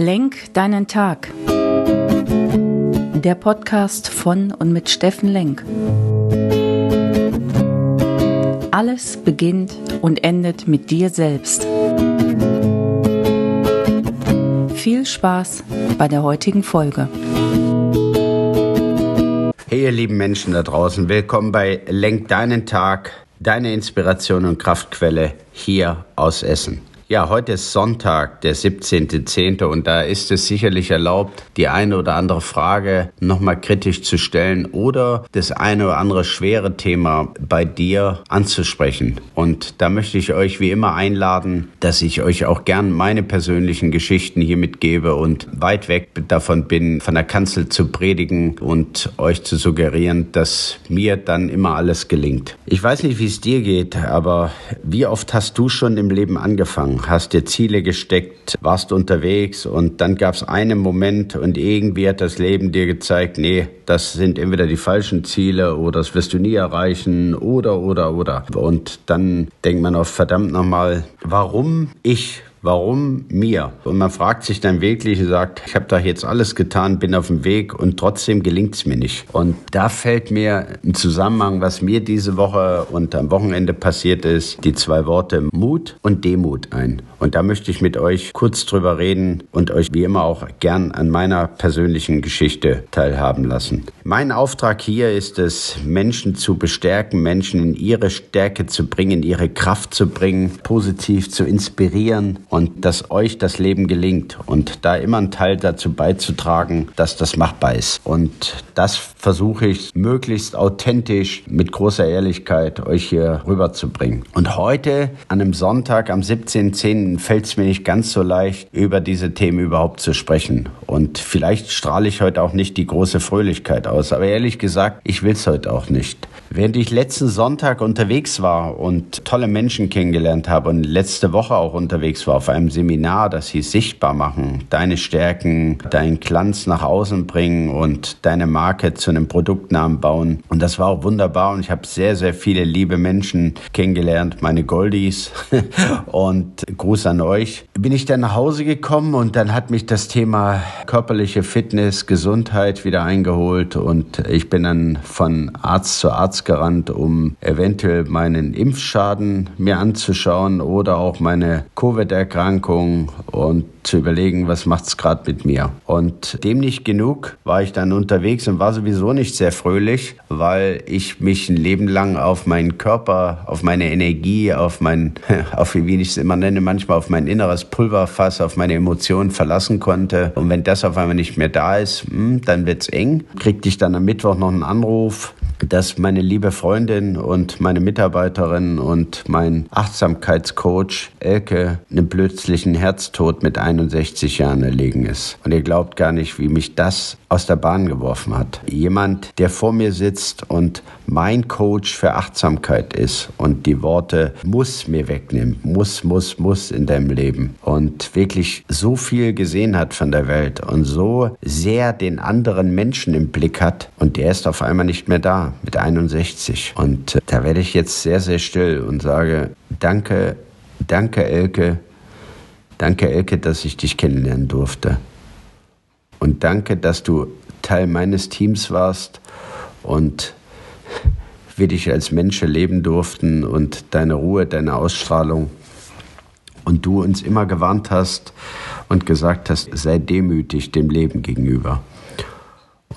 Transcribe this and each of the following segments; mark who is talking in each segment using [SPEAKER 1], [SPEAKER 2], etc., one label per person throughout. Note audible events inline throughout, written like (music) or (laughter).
[SPEAKER 1] Lenk deinen Tag. Der Podcast von und mit Steffen Lenk. Alles beginnt und endet mit dir selbst. Viel Spaß bei der heutigen Folge.
[SPEAKER 2] Hey ihr lieben Menschen da draußen, willkommen bei Lenk deinen Tag, deine Inspiration und Kraftquelle hier aus Essen. Ja, heute ist Sonntag, der 17.10. und da ist es sicherlich erlaubt, die eine oder andere Frage nochmal kritisch zu stellen oder das eine oder andere schwere Thema bei dir anzusprechen. Und da möchte ich euch wie immer einladen, dass ich euch auch gern meine persönlichen Geschichten hier mitgebe und weit weg davon bin, von der Kanzel zu predigen und euch zu suggerieren, dass mir dann immer alles gelingt. Ich weiß nicht, wie es dir geht, aber wie oft hast du schon im Leben angefangen? Hast dir Ziele gesteckt, warst unterwegs und dann gab es einen Moment und irgendwie hat das Leben dir gezeigt, nee, das sind entweder die falschen Ziele oder das wirst du nie erreichen oder, oder, oder. Und dann denkt man auf verdammt nochmal, warum ich? Warum mir? Und man fragt sich dann wirklich und sagt, ich habe da jetzt alles getan, bin auf dem Weg und trotzdem gelingt es mir nicht. Und da fällt mir ein Zusammenhang, was mir diese Woche und am Wochenende passiert ist, die zwei Worte Mut und Demut ein. Und da möchte ich mit euch kurz drüber reden und euch wie immer auch gern an meiner persönlichen Geschichte teilhaben lassen. Mein Auftrag hier ist es, Menschen zu bestärken, Menschen in ihre Stärke zu bringen, ihre Kraft zu bringen, positiv zu inspirieren und dass euch das Leben gelingt und da immer ein Teil dazu beizutragen, dass das machbar ist. Und das versuche ich möglichst authentisch mit großer Ehrlichkeit euch hier rüberzubringen. Und heute an einem Sonntag am 17.10. fällt es mir nicht ganz so leicht, über diese Themen überhaupt zu sprechen. Und vielleicht strahle ich heute auch nicht die große Fröhlichkeit aus, aber ehrlich gesagt, ich will es heute auch nicht. Während ich letzten Sonntag unterwegs war und tolle Menschen kennengelernt habe und letzte Woche auch unterwegs war auf einem Seminar, das hieß Sichtbar machen, deine Stärken, deinen Glanz nach außen bringen und deine Marke zu einem Produktnamen bauen. Und das war auch wunderbar und ich habe sehr, sehr viele liebe Menschen kennengelernt, meine Goldies (laughs) und Gruß an euch. Bin ich dann nach Hause gekommen und dann hat mich das Thema körperliche Fitness, Gesundheit wieder eingeholt und ich bin dann von Arzt zu Arzt gerannt, um eventuell meinen Impfschaden mir anzuschauen oder auch meine Covid-Erkrankung und zu überlegen, was macht's gerade mit mir. Und dem nicht genug war ich dann unterwegs und war sowieso nicht sehr fröhlich, weil ich mich ein Leben lang auf meinen Körper, auf meine Energie, auf mein, (laughs) auf wie ich es immer nenne, manchmal auf mein inneres Pulverfass, auf meine Emotionen verlassen konnte. Und wenn das auf einmal nicht mehr da ist, hm, dann wird's eng. Kriegte ich dann am Mittwoch noch einen Anruf, dass meine liebe Freundin und meine Mitarbeiterin und mein Achtsamkeitscoach Elke einen plötzlichen Herztod mit 61 Jahren erlegen ist. Und ihr glaubt gar nicht, wie mich das aus der Bahn geworfen hat. Jemand, der vor mir sitzt und mein Coach für Achtsamkeit ist und die Worte muss mir wegnimmt, muss, muss, muss in deinem Leben und wirklich so viel gesehen hat von der Welt und so sehr den anderen Menschen im Blick hat und der ist auf einmal nicht mehr da mit 61. Und äh, da werde ich jetzt sehr, sehr still und sage, danke, danke Elke, danke Elke, dass ich dich kennenlernen durfte. Und danke, dass du Teil meines Teams warst und wir dich als Mensch erleben durften und deine Ruhe, deine Ausstrahlung. Und du uns immer gewarnt hast und gesagt hast, sei demütig dem Leben gegenüber.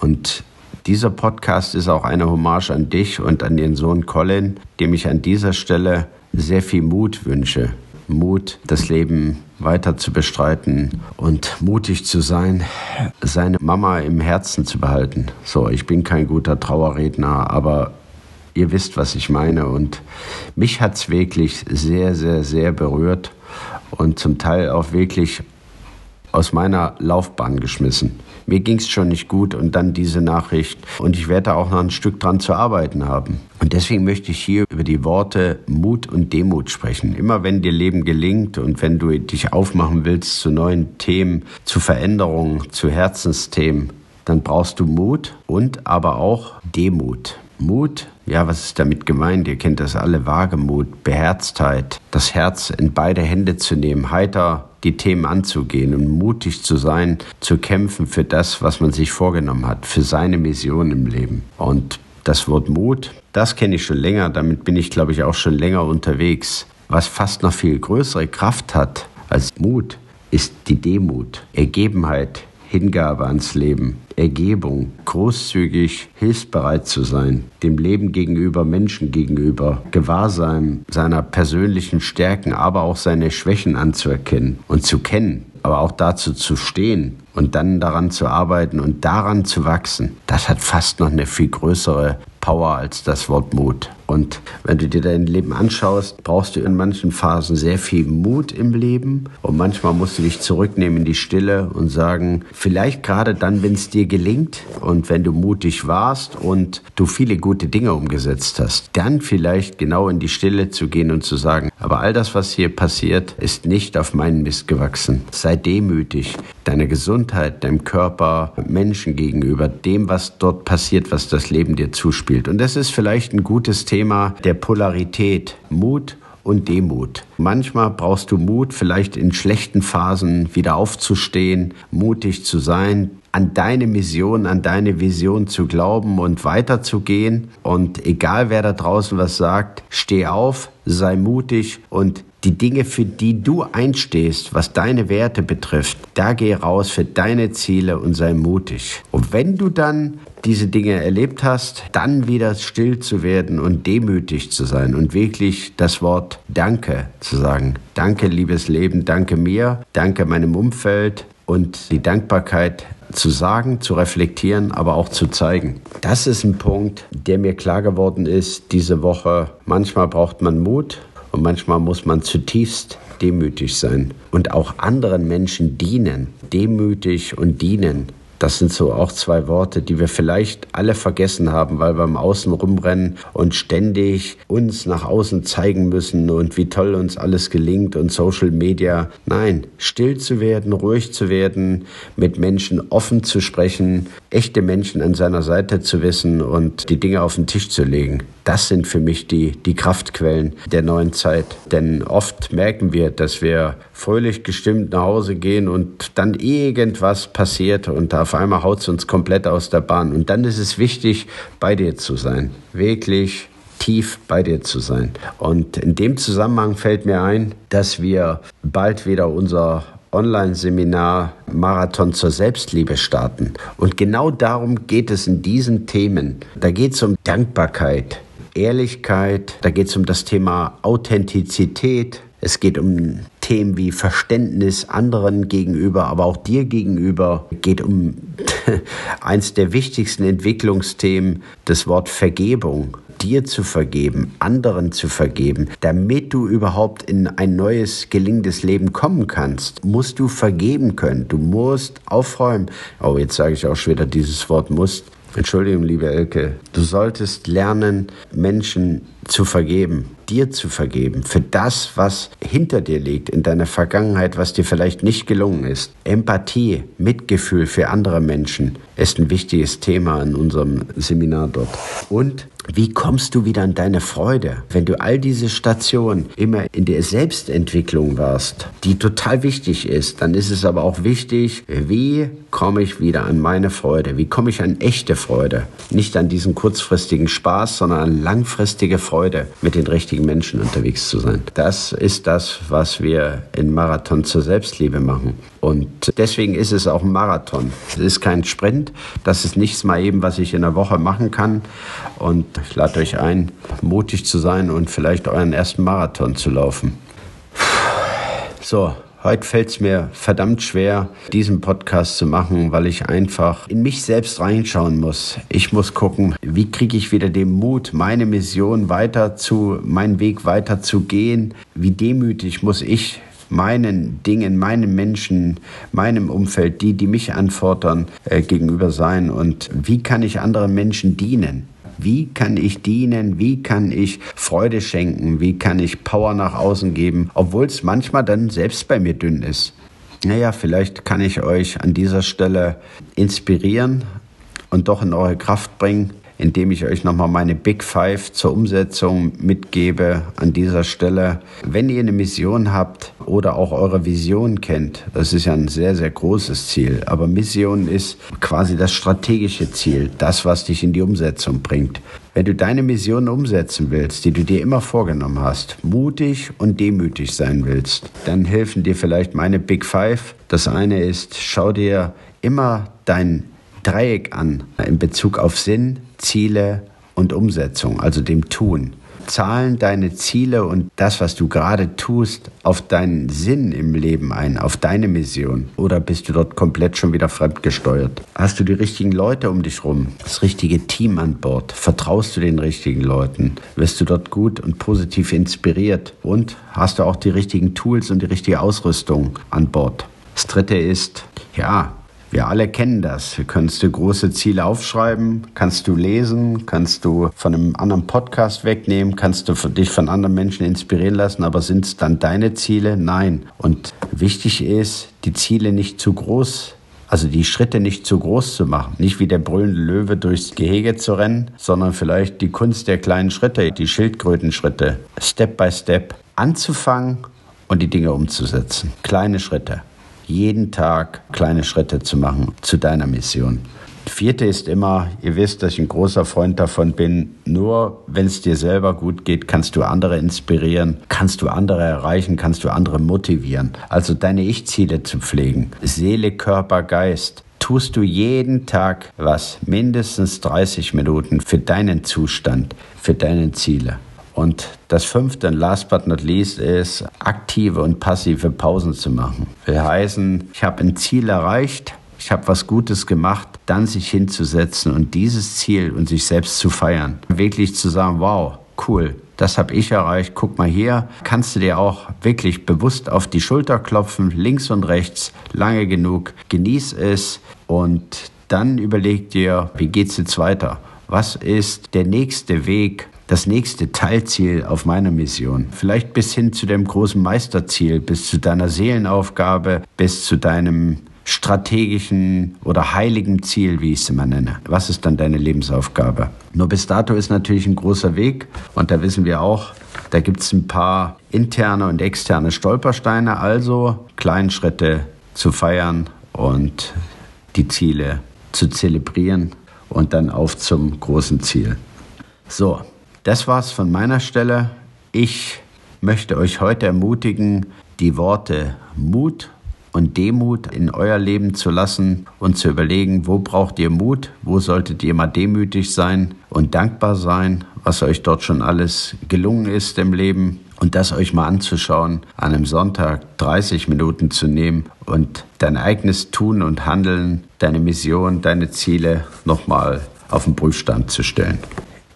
[SPEAKER 2] Und dieser Podcast ist auch eine Hommage an dich und an den Sohn Colin, dem ich an dieser Stelle sehr viel Mut wünsche. Mut, das Leben weiter zu bestreiten und mutig zu sein, seine Mama im Herzen zu behalten. So, ich bin kein guter Trauerredner, aber ihr wisst, was ich meine. Und mich hat es wirklich sehr, sehr, sehr berührt und zum Teil auch wirklich aus meiner Laufbahn geschmissen. Mir ging es schon nicht gut und dann diese Nachricht. Und ich werde auch noch ein Stück dran zu arbeiten haben. Und deswegen möchte ich hier über die Worte Mut und Demut sprechen. Immer wenn dir Leben gelingt und wenn du dich aufmachen willst zu neuen Themen, zu Veränderungen, zu Herzensthemen, dann brauchst du Mut und aber auch Demut. Mut, ja, was ist damit gemeint? Ihr kennt das alle, Wagemut, Beherztheit, das Herz in beide Hände zu nehmen, heiter die Themen anzugehen und mutig zu sein, zu kämpfen für das, was man sich vorgenommen hat, für seine Mission im Leben. Und das Wort Mut, das kenne ich schon länger, damit bin ich, glaube ich, auch schon länger unterwegs. Was fast noch viel größere Kraft hat als Mut, ist die Demut, Ergebenheit, Hingabe ans Leben, Ergebung, großzügig, hilfsbereit zu sein, dem Leben gegenüber, Menschen gegenüber, Gewahrsein seiner persönlichen Stärken, aber auch seine Schwächen anzuerkennen und zu kennen, aber auch dazu zu stehen und dann daran zu arbeiten und daran zu wachsen, das hat fast noch eine viel größere Power als das Wort Mut. Und wenn du dir dein Leben anschaust, brauchst du in manchen Phasen sehr viel Mut im Leben. Und manchmal musst du dich zurücknehmen in die Stille und sagen, vielleicht gerade dann, wenn es dir gelingt und wenn du mutig warst und du viele gute Dinge umgesetzt hast, dann vielleicht genau in die Stille zu gehen und zu sagen, aber all das, was hier passiert, ist nicht auf meinen Mist gewachsen. Sei demütig deiner Gesundheit, deinem Körper, Menschen gegenüber, dem, was dort passiert, was das Leben dir zuspielt. Und das ist vielleicht ein gutes Thema der Polarität Mut und Demut. Manchmal brauchst du Mut, vielleicht in schlechten Phasen wieder aufzustehen, mutig zu sein, an deine Mission, an deine Vision zu glauben und weiterzugehen. Und egal wer da draußen was sagt, steh auf, sei mutig und die Dinge, für die du einstehst, was deine Werte betrifft, da geh raus für deine Ziele und sei mutig. Und wenn du dann diese Dinge erlebt hast, dann wieder still zu werden und demütig zu sein und wirklich das Wort Danke zu sagen. Danke, liebes Leben, danke mir, danke meinem Umfeld und die Dankbarkeit zu sagen, zu reflektieren, aber auch zu zeigen. Das ist ein Punkt, der mir klar geworden ist diese Woche. Manchmal braucht man Mut, und manchmal muss man zutiefst demütig sein und auch anderen Menschen dienen. Demütig und dienen. Das sind so auch zwei Worte, die wir vielleicht alle vergessen haben, weil wir im Außen rumrennen und ständig uns nach außen zeigen müssen und wie toll uns alles gelingt und Social Media. Nein, still zu werden, ruhig zu werden, mit Menschen offen zu sprechen, echte Menschen an seiner Seite zu wissen und die Dinge auf den Tisch zu legen. Das sind für mich die, die Kraftquellen der neuen Zeit. Denn oft merken wir, dass wir fröhlich gestimmt nach Hause gehen und dann irgendwas passiert und auf einmal haut es uns komplett aus der Bahn. Und dann ist es wichtig, bei dir zu sein. Wirklich tief bei dir zu sein. Und in dem Zusammenhang fällt mir ein, dass wir bald wieder unser Online-Seminar Marathon zur Selbstliebe starten. Und genau darum geht es in diesen Themen. Da geht es um Dankbarkeit, Ehrlichkeit, da geht es um das Thema Authentizität, es geht um Themen wie Verständnis anderen gegenüber, aber auch dir gegenüber. Es geht um (laughs) eins der wichtigsten Entwicklungsthemen, das Wort Vergebung. Dir zu vergeben, anderen zu vergeben, damit du überhaupt in ein neues, gelingendes Leben kommen kannst, musst du vergeben können. Du musst aufräumen. Oh, jetzt sage ich auch schon wieder dieses Wort musst. Entschuldigung, liebe Elke. Du solltest lernen, Menschen zu vergeben dir zu vergeben, für das, was hinter dir liegt, in deiner Vergangenheit, was dir vielleicht nicht gelungen ist. Empathie, Mitgefühl für andere Menschen ist ein wichtiges Thema in unserem Seminar dort. Und wie kommst du wieder an deine Freude, wenn du all diese Stationen immer in der Selbstentwicklung warst, die total wichtig ist? Dann ist es aber auch wichtig, wie komme ich wieder an meine Freude? Wie komme ich an echte Freude? Nicht an diesen kurzfristigen Spaß, sondern an langfristige Freude mit den richtigen Menschen unterwegs zu sein. Das ist das, was wir in Marathon zur Selbstliebe machen. Und deswegen ist es auch ein Marathon. Es ist kein Sprint. Das ist nichts mal eben, was ich in einer Woche machen kann. Und ich lade euch ein, mutig zu sein und vielleicht euren ersten Marathon zu laufen. So, Heute fällt es mir verdammt schwer, diesen Podcast zu machen, weil ich einfach in mich selbst reinschauen muss. Ich muss gucken, wie kriege ich wieder den Mut, meine Mission weiter zu, meinen Weg weiter zu gehen. Wie demütig muss ich meinen Dingen, meinen Menschen, meinem Umfeld, die, die mich anfordern, äh, gegenüber sein und wie kann ich anderen Menschen dienen? Wie kann ich dienen? Wie kann ich Freude schenken? Wie kann ich Power nach außen geben, obwohl es manchmal dann selbst bei mir dünn ist? Naja, vielleicht kann ich euch an dieser Stelle inspirieren und doch in eure Kraft bringen. Indem ich euch nochmal meine Big Five zur Umsetzung mitgebe an dieser Stelle. Wenn ihr eine Mission habt oder auch eure Vision kennt, das ist ja ein sehr, sehr großes Ziel, aber Mission ist quasi das strategische Ziel, das, was dich in die Umsetzung bringt. Wenn du deine Mission umsetzen willst, die du dir immer vorgenommen hast, mutig und demütig sein willst, dann helfen dir vielleicht meine Big Five. Das eine ist, schau dir immer dein Dreieck an in Bezug auf Sinn, Ziele und Umsetzung, also dem Tun. Zahlen deine Ziele und das, was du gerade tust, auf deinen Sinn im Leben ein, auf deine Mission? Oder bist du dort komplett schon wieder fremdgesteuert? Hast du die richtigen Leute um dich rum? Das richtige Team an Bord? Vertraust du den richtigen Leuten? Wirst du dort gut und positiv inspiriert? Und hast du auch die richtigen Tools und die richtige Ausrüstung an Bord? Das dritte ist, ja, wir alle kennen das. Du kannst du große Ziele aufschreiben, kannst du lesen, kannst du von einem anderen Podcast wegnehmen, kannst du dich von anderen Menschen inspirieren lassen, aber sind es dann deine Ziele? Nein. Und wichtig ist, die Ziele nicht zu groß also die Schritte nicht zu groß zu machen, nicht wie der brüllende Löwe durchs Gehege zu rennen, sondern vielleicht die Kunst der kleinen Schritte, die Schildkrötenschritte, Step by Step anzufangen und die Dinge umzusetzen. Kleine Schritte jeden Tag kleine Schritte zu machen zu deiner Mission. Vierte ist immer, ihr wisst, dass ich ein großer Freund davon bin, nur wenn es dir selber gut geht, kannst du andere inspirieren, kannst du andere erreichen, kannst du andere motivieren. Also deine Ich-Ziele zu pflegen. Seele, Körper, Geist. Tust du jeden Tag was, mindestens 30 Minuten für deinen Zustand, für deine Ziele. Und das fünfte und last but not least ist, aktive und passive Pausen zu machen. Will heißen, ich habe ein Ziel erreicht, ich habe was Gutes gemacht, dann sich hinzusetzen und dieses Ziel und sich selbst zu feiern. Wirklich zu sagen, wow, cool, das habe ich erreicht, guck mal hier, kannst du dir auch wirklich bewusst auf die Schulter klopfen, links und rechts, lange genug, genieß es und dann überleg dir, wie geht's jetzt weiter? Was ist der nächste Weg, das nächste Teilziel auf meiner Mission. Vielleicht bis hin zu dem großen Meisterziel, bis zu deiner Seelenaufgabe, bis zu deinem strategischen oder heiligen Ziel, wie ich es immer nenne. Was ist dann deine Lebensaufgabe? Nur bis dato ist natürlich ein großer Weg und da wissen wir auch, da gibt es ein paar interne und externe Stolpersteine, also kleine Schritte zu feiern und die Ziele zu zelebrieren und dann auf zum großen Ziel. So, das war's von meiner Stelle. Ich möchte euch heute ermutigen, die Worte Mut und Demut in euer Leben zu lassen und zu überlegen, wo braucht ihr Mut, wo solltet ihr mal demütig sein und dankbar sein, was euch dort schon alles gelungen ist im Leben und das euch mal anzuschauen, an einem Sonntag 30 Minuten zu nehmen und dein eigenes Tun und Handeln, deine Mission, deine Ziele nochmal auf den Prüfstand zu stellen.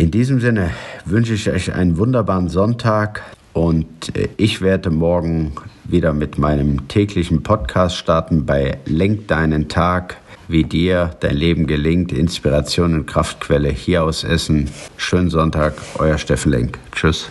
[SPEAKER 2] In diesem Sinne wünsche ich euch einen wunderbaren Sonntag und äh, ich werde morgen wieder mit meinem täglichen Podcast starten bei Lenk deinen Tag, wie dir dein Leben gelingt, Inspiration und Kraftquelle hier aus Essen. Schönen Sonntag, euer Steffen Lenk. Tschüss.